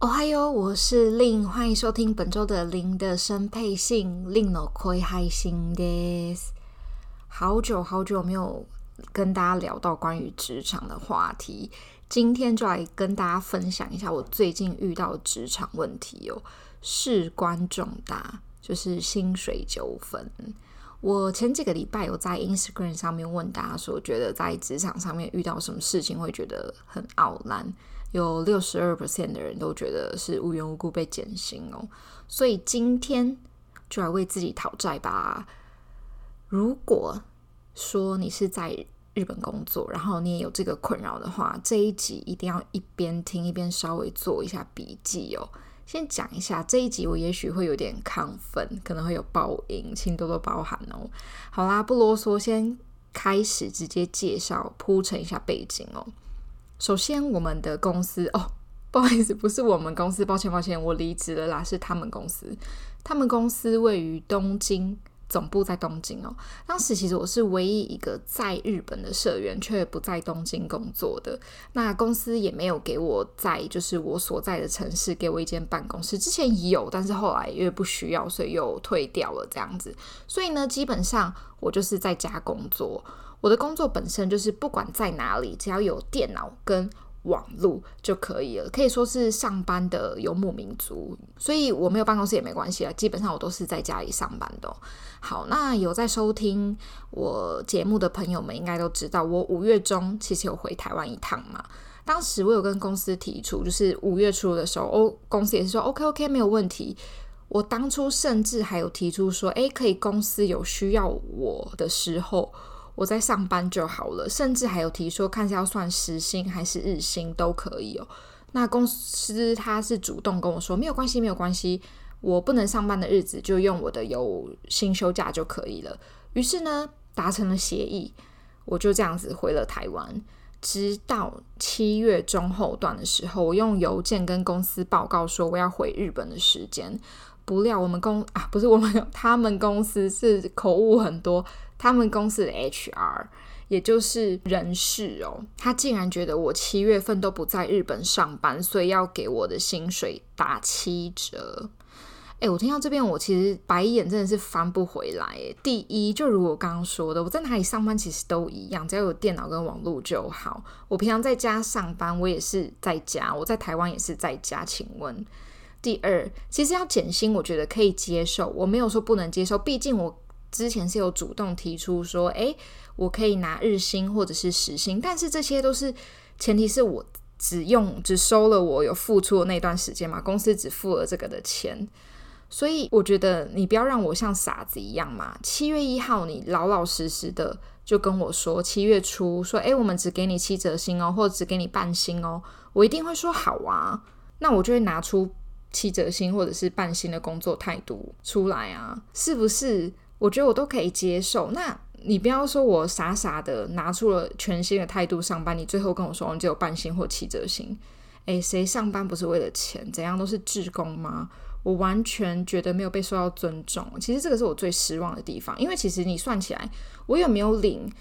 哦嗨哟，我是令，欢迎收听本周的令的声配信，令の声配信です。好久好久没有跟大家聊到关于职场的话题，今天就来跟大家分享一下我最近遇到的职场问题哦，事关重大，就是薪水纠纷。我前几个礼拜有在 Instagram 上面问大家说，觉得在职场上面遇到什么事情会觉得很懊难。 有六十二 percent 的人都觉得是无缘无故被减薪哦，所以今天就来为自己讨债吧。如果说你是在日本工作，然后你也有这个困扰的话，这一集一定要一边听一边稍微做一下笔记哦。先讲一下这一集，我也许会有点亢奋，可能会有爆音，请多多包涵哦。好啦，不啰嗦，先开始直接介绍，铺陈一下背景哦。首先，我们的公司哦，不好意思，不是我们公司，抱歉抱歉，我离职了啦，是他们公司。他们公司位于东京，总部在东京哦。当时其实我是唯一一个在日本的社员，却不在东京工作的。那公司也没有给我在就是我所在的城市给我一间办公室，之前有，但是后来因为不需要，所以又退掉了这样子。所以呢，基本上我就是在家工作。我的工作本身就是不管在哪里，只要有电脑跟网络就可以了，可以说是上班的游牧民族。所以我没有办公室也没关系啊，基本上我都是在家里上班的。好，那有在收听我节目的朋友们应该都知道，我五月中其实有回台湾一趟嘛。当时我有跟公司提出，就是五月初的时候，哦，公司也是说 OK OK 没有问题。我当初甚至还有提出说，诶，可以公司有需要我的时候。我在上班就好了，甚至还有提说，看是要算时薪还是日薪都可以哦。那公司他是主动跟我说，没有关系，没有关系，我不能上班的日子就用我的有薪休假就可以了。于是呢，达成了协议，我就这样子回了台湾。直到七月中后段的时候，我用邮件跟公司报告说我要回日本的时间。不料我们公啊，不是我们，他们公司是口误很多。他们公司的 HR，也就是人事哦，他竟然觉得我七月份都不在日本上班，所以要给我的薪水打七折。哎，我听到这边，我其实白眼真的是翻不回来。第一，就如我刚刚说的，我在哪里上班其实都一样，只要有电脑跟网络就好。我平常在家上班，我也是在家；我在台湾也是在家。请问，第二，其实要减薪，我觉得可以接受，我没有说不能接受，毕竟我。之前是有主动提出说，诶，我可以拿日薪或者是时薪，但是这些都是前提是我只用只收了我有付出的那段时间嘛，公司只付了这个的钱，所以我觉得你不要让我像傻子一样嘛。七月一号你老老实实的就跟我说，七月初说，诶，我们只给你七折薪哦，或者只给你半薪哦，我一定会说好啊，那我就会拿出七折薪或者是半薪的工作态度出来啊，是不是？我觉得我都可以接受，那你不要说我傻傻的拿出了全新的态度上班，你最后跟我说你只有半薪或七折薪，诶，谁上班不是为了钱？怎样都是职工吗？我完全觉得没有被受到尊重。其实这个是我最失望的地方，因为其实你算起来，我有没有领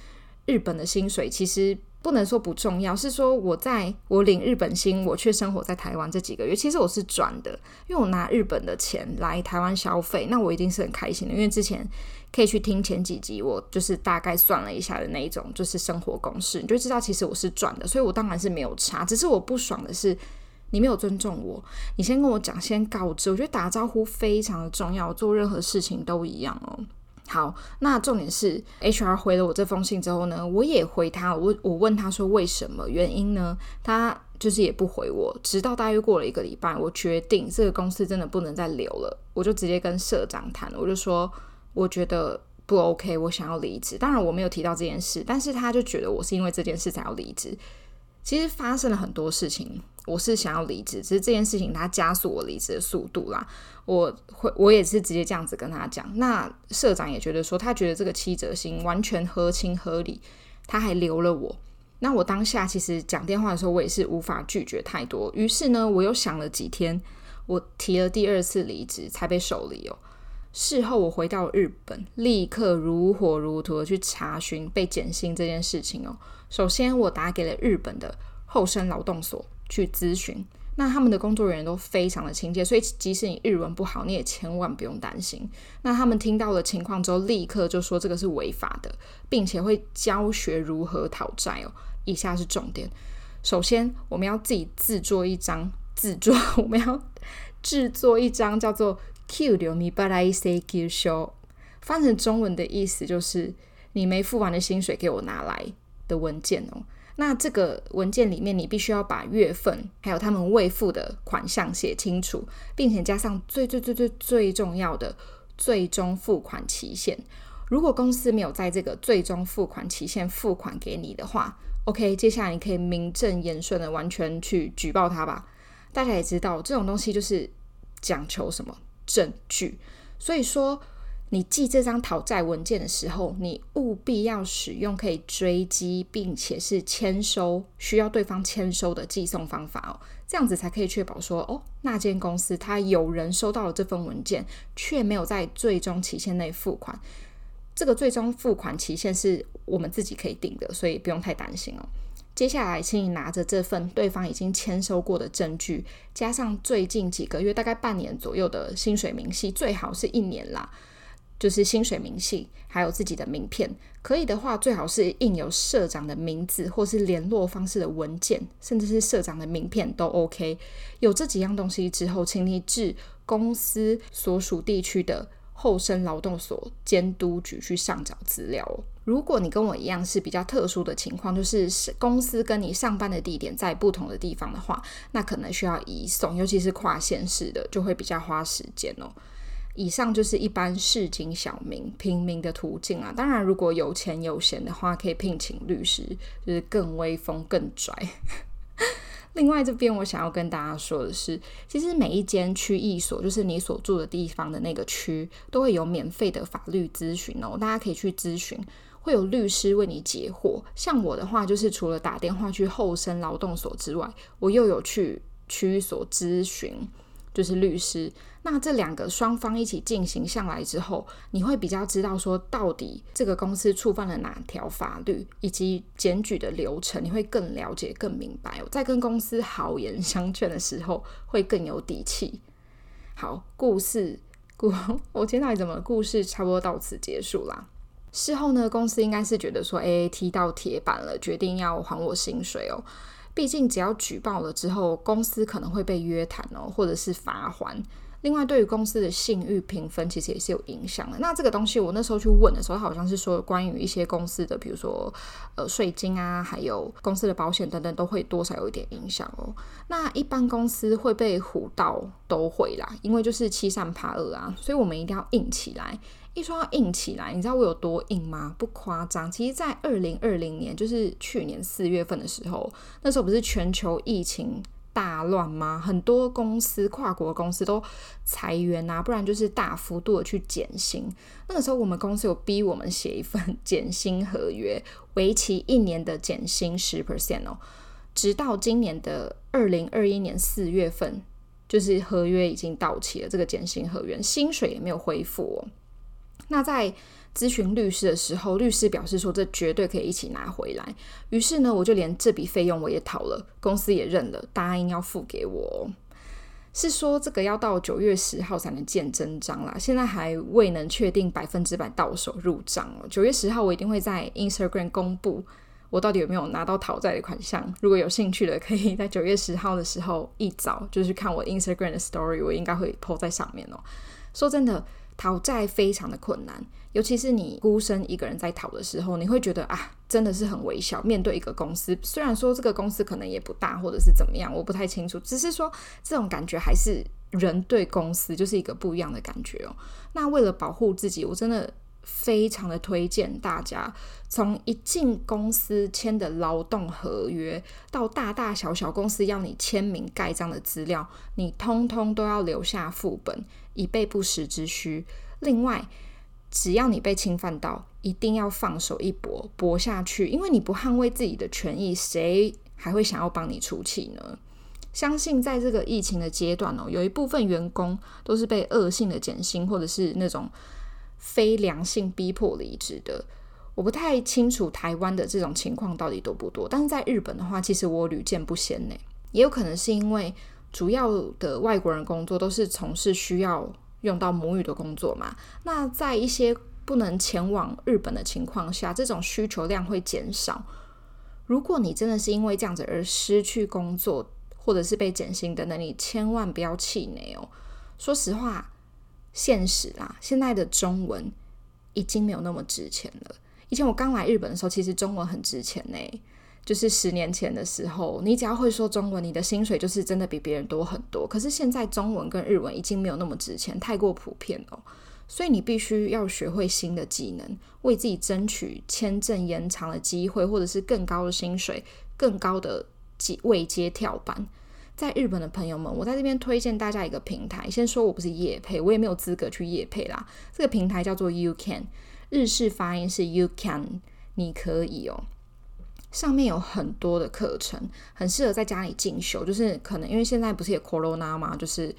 日本的薪水，其实。不能说不重要，是说我在我领日本薪，我却生活在台湾这几个月，其实我是赚的，因为我拿日本的钱来台湾消费，那我一定是很开心的。因为之前可以去听前几集，我就是大概算了一下的那一种，就是生活公式，你就知道其实我是赚的，所以我当然是没有差。只是我不爽的是，你没有尊重我，你先跟我讲，先告知，我觉得打招呼非常的重要，做任何事情都一样哦。好，那重点是 HR 回了我这封信之后呢，我也回他，我我问他说为什么原因呢？他就是也不回我，直到大约过了一个礼拜，我决定这个公司真的不能再留了，我就直接跟社长谈，我就说我觉得不 OK，我想要离职。当然我没有提到这件事，但是他就觉得我是因为这件事才要离职。其实发生了很多事情，我是想要离职，只是这件事情它加速我离职的速度啦。我会，我也是直接这样子跟他讲。那社长也觉得说，他觉得这个七折薪完全合情合理，他还留了我。那我当下其实讲电话的时候，我也是无法拒绝太多。于是呢，我又想了几天，我提了第二次离职，才被受理哦。事后我回到日本，立刻如火如荼的去查询被减薪这件事情哦。首先，我打给了日本的厚生劳动所去咨询，那他们的工作人员都非常的亲切，所以即使你日文不好，你也千万不用担心。那他们听到了情况之后，立刻就说这个是违法的，并且会教学如何讨债哦。以下是重点：首先，我们要自己制作一张制作，我们要制作一张叫做。给料未払い请求书，翻成中文的意思就是你没付完的薪水给我拿来的文件哦。那这个文件里面，你必须要把月份还有他们未付的款项写清楚，并且加上最最最最最重要的最终付款期限。如果公司没有在这个最终付款期限付款给你的话，OK，接下来你可以名正言顺的完全去举报他吧。大家也知道，这种东西就是讲求什么？证据，所以说你寄这张讨债文件的时候，你务必要使用可以追击并且是签收需要对方签收的寄送方法哦，这样子才可以确保说哦，那间公司他有人收到了这份文件，却没有在最终期限内付款。这个最终付款期限是我们自己可以定的，所以不用太担心哦。接下来，请你拿着这份对方已经签收过的证据，加上最近几个月，大概半年左右的薪水明细，最好是一年啦，就是薪水明细，还有自己的名片。可以的话，最好是印有社长的名字或是联络方式的文件，甚至是社长的名片都 OK。有这几样东西之后，请你至公司所属地区的厚生劳动所监督局去上缴资料。如果你跟我一样是比较特殊的情况，就是公司跟你上班的地点在不同的地方的话，那可能需要移送，尤其是跨县市的，就会比较花时间哦。以上就是一般市井小民、平民的途径啊。当然，如果有钱有闲的话，可以聘请律师，就是更威风、更拽。另外，这边我想要跟大家说的是，其实每一间区役所，就是你所住的地方的那个区，都会有免费的法律咨询哦，大家可以去咨询，会有律师为你解惑。像我的话，就是除了打电话去厚生劳动所之外，我又有去区域所咨询。就是律师，那这两个双方一起进行下来之后，你会比较知道说到底这个公司触犯了哪条法律，以及检举的流程，你会更了解、更明白。我在跟公司好言相劝的时候，会更有底气。好，故事故 我今天到底怎么故事差不多到此结束啦。事后呢，公司应该是觉得说，A A，踢到铁板了，决定要还我薪水哦。毕竟，只要举报了之后，公司可能会被约谈哦，或者是罚还。另外，对于公司的信誉评分，其实也是有影响的。那这个东西，我那时候去问的时候，好像是说关于一些公司的，比如说呃税金啊，还有公司的保险等等，都会多少有一点影响哦。那一般公司会被唬到都会啦，因为就是欺善怕恶啊，所以我们一定要硬起来。一说要硬起来，你知道我有多硬吗？不夸张。其实，在二零二零年，就是去年四月份的时候，那时候不是全球疫情大乱吗？很多公司、跨国公司都裁员啊，不然就是大幅度的去减薪。那个时候，我们公司有逼我们写一份减薪合约，为期一年的减薪十 percent 哦。直到今年的二零二一年四月份，就是合约已经到期了，这个减薪合约薪水也没有恢复哦。那在咨询律师的时候，律师表示说这绝对可以一起拿回来。于是呢，我就连这笔费用我也讨了，公司也认了，答应要付给我。是说这个要到九月十号才能见真章啦，现在还未能确定百分之百到手入账哦。九月十号我一定会在 Instagram 公布我到底有没有拿到讨债的款项。如果有兴趣的，可以在九月十号的时候一早就是看我 Instagram 的 Story，我应该会 po 在上面哦。说真的。讨债非常的困难，尤其是你孤身一个人在讨的时候，你会觉得啊，真的是很微小。面对一个公司，虽然说这个公司可能也不大，或者是怎么样，我不太清楚。只是说这种感觉还是人对公司就是一个不一样的感觉哦。那为了保护自己，我真的非常的推荐大家，从一进公司签的劳动合约，到大大小小公司要你签名盖章的资料，你通通都要留下副本，以备不时之需。另外，只要你被侵犯到，一定要放手一搏，搏下去，因为你不捍卫自己的权益，谁还会想要帮你出气呢？相信在这个疫情的阶段哦，有一部分员工都是被恶性的减薪，或者是那种。非良性逼迫离职的，我不太清楚台湾的这种情况到底多不多。但是在日本的话，其实我屡见不鲜呢。也有可能是因为主要的外国人工作都是从事需要用到母语的工作嘛。那在一些不能前往日本的情况下，这种需求量会减少。如果你真的是因为这样子而失去工作，或者是被减薪等等，你千万不要气馁哦。说实话。现实啦，现在的中文已经没有那么值钱了。以前我刚来日本的时候，其实中文很值钱呢。就是十年前的时候，你只要会说中文，你的薪水就是真的比别人多很多。可是现在中文跟日文已经没有那么值钱，太过普遍了。所以你必须要学会新的技能，为自己争取签证延长的机会，或者是更高的薪水、更高的位阶跳板。在日本的朋友们，我在这边推荐大家一个平台。先说我不是夜配，我也没有资格去夜配啦。这个平台叫做 YouCan，日式发音是 You Can，你可以哦。上面有很多的课程，很适合在家里进修。就是可能因为现在不是也 Corona 嘛，就是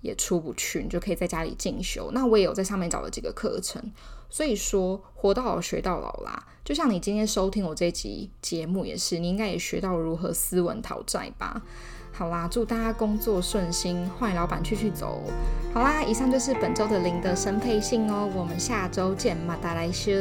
也出不去，你就可以在家里进修。那我也有在上面找了几个课程，所以说活到老学到老啦。就像你今天收听我这集节目也是，你应该也学到如何斯文讨债吧。好啦，祝大家工作顺心，坏老板去去走。好啦，以上就是本周的零的生配信哦，我们下周见，马达来修。